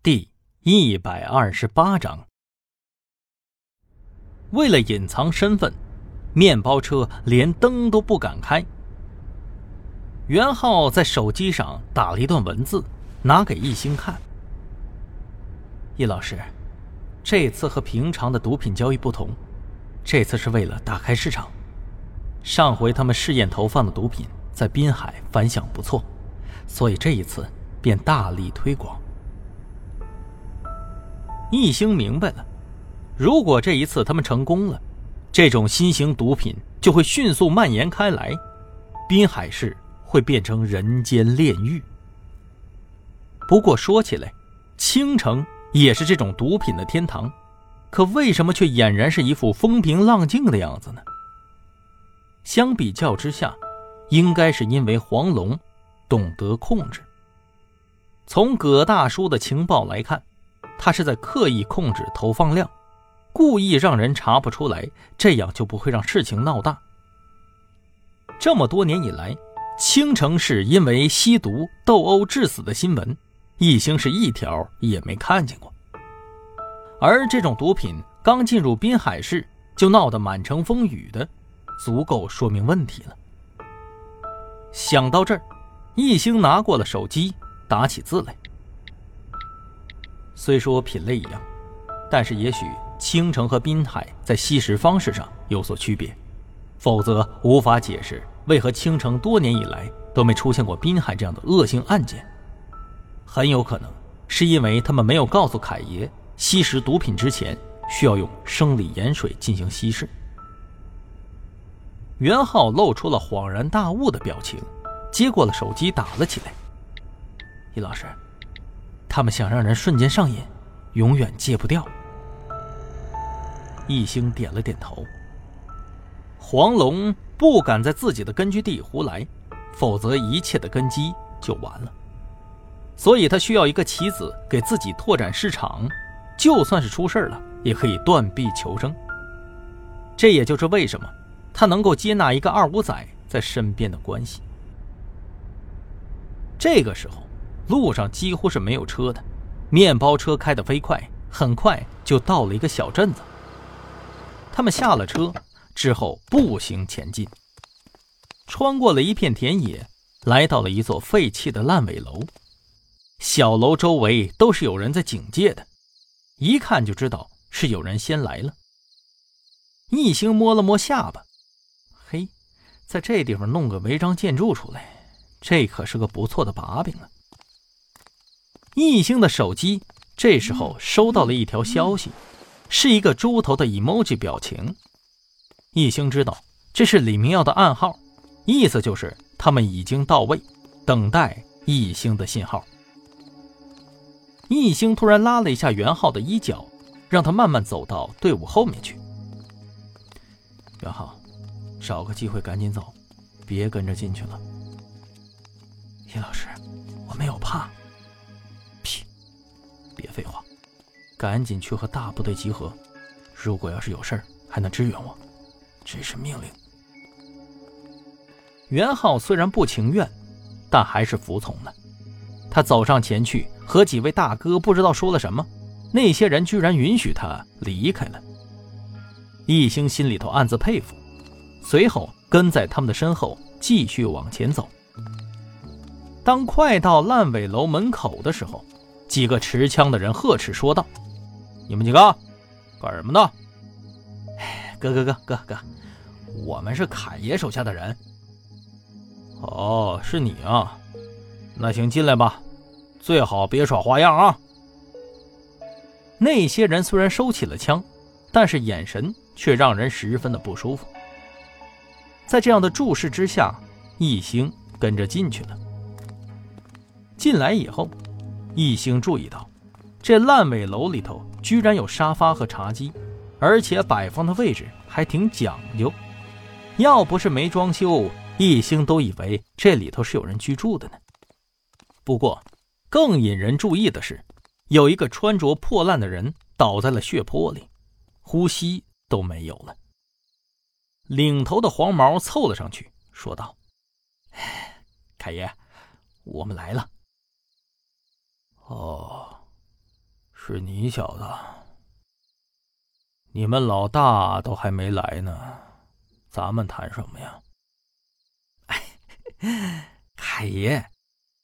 第一百二十八章。为了隐藏身份，面包车连灯都不敢开。袁浩在手机上打了一段文字，拿给易星看。易老师，这次和平常的毒品交易不同，这次是为了打开市场。上回他们试验投放的毒品在滨海反响不错，所以这一次便大力推广。易星明白了，如果这一次他们成功了，这种新型毒品就会迅速蔓延开来，滨海市会变成人间炼狱。不过说起来，青城也是这种毒品的天堂，可为什么却俨然是一副风平浪静的样子呢？相比较之下，应该是因为黄龙懂得控制。从葛大叔的情报来看。他是在刻意控制投放量，故意让人查不出来，这样就不会让事情闹大。这么多年以来，青城市因为吸毒斗殴致死的新闻，一星是一条也没看见过。而这种毒品刚进入滨海市就闹得满城风雨的，足够说明问题了。想到这儿，一星拿过了手机，打起字来。虽说品类一样，但是也许青城和滨海在吸食方式上有所区别，否则无法解释为何青城多年以来都没出现过滨海这样的恶性案件。很有可能是因为他们没有告诉凯爷，吸食毒品之前需要用生理盐水进行稀释。袁浩露出了恍然大悟的表情，接过了手机打了起来。易老师。他们想让人瞬间上瘾，永远戒不掉。易星点了点头。黄龙不敢在自己的根据地胡来，否则一切的根基就完了。所以他需要一个棋子给自己拓展市场，就算是出事了，也可以断臂求生。这也就是为什么他能够接纳一个二五仔在身边的关系。这个时候。路上几乎是没有车的，面包车开得飞快，很快就到了一个小镇子。他们下了车之后步行前进，穿过了一片田野，来到了一座废弃的烂尾楼。小楼周围都是有人在警戒的，一看就知道是有人先来了。一星摸了摸下巴，嘿，在这地方弄个违章建筑出来，这可是个不错的把柄了。易星的手机这时候收到了一条消息，是一个猪头的 emoji 表情。易星知道这是李明耀的暗号，意思就是他们已经到位，等待易星的信号。易星突然拉了一下袁浩的衣角，让他慢慢走到队伍后面去。袁浩，找个机会赶紧走，别跟着进去了。叶老师，我没有怕。赶紧去和大部队集合。如果要是有事儿，还能支援我。这是命令。袁浩虽然不情愿，但还是服从了。他走上前去，和几位大哥不知道说了什么，那些人居然允许他离开了。易星心里头暗自佩服，随后跟在他们的身后继续往前走。当快到烂尾楼门口的时候。几个持枪的人呵斥说道：“你们几个干什么的？”“哥哥哥哥哥，我们是凯爷手下的人。”“哦，是你啊，那行进来吧，最好别耍花样啊。”那些人虽然收起了枪，但是眼神却让人十分的不舒服。在这样的注视之下，一星跟着进去了。进来以后。一星注意到，这烂尾楼里头居然有沙发和茶几，而且摆放的位置还挺讲究。要不是没装修，一星都以为这里头是有人居住的呢。不过，更引人注意的是，有一个穿着破烂的人倒在了血泊里，呼吸都没有了。领头的黄毛凑了上去，说道：“凯爷，我们来了。”哦，是你小子。你们老大都还没来呢，咱们谈什么呀？哎，凯爷，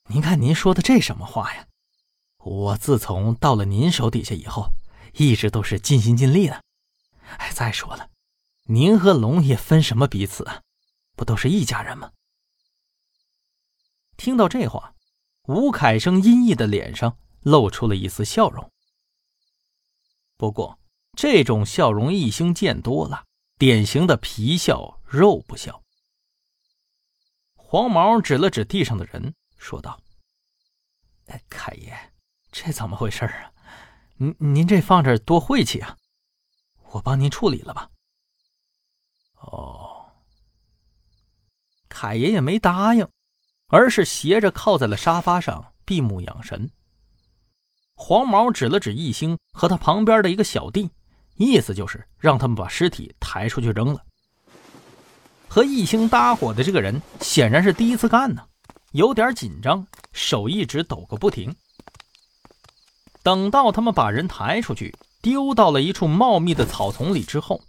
您看您说的这什么话呀？我自从到了您手底下以后，一直都是尽心尽力的。哎，再说了，您和龙爷分什么彼此啊？不都是一家人吗？听到这话，吴凯生阴翳的脸上露出了一丝笑容。不过，这种笑容一星见多了，典型的皮笑肉不笑。黄毛指了指地上的人，说道：“，凯爷。”这怎么回事啊？您您这放着多晦气啊！我帮您处理了吧。哦，凯爷也没答应，而是斜着靠在了沙发上闭目养神。黄毛指了指易星和他旁边的一个小弟，意思就是让他们把尸体抬出去扔了。和易星搭伙的这个人显然是第一次干呢，有点紧张，手一直抖个不停。等到他们把人抬出去，丢到了一处茂密的草丛里之后，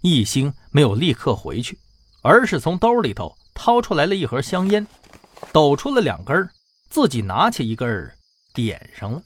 一星没有立刻回去，而是从兜里头掏出来了一盒香烟，抖出了两根，自己拿起一根，点上了。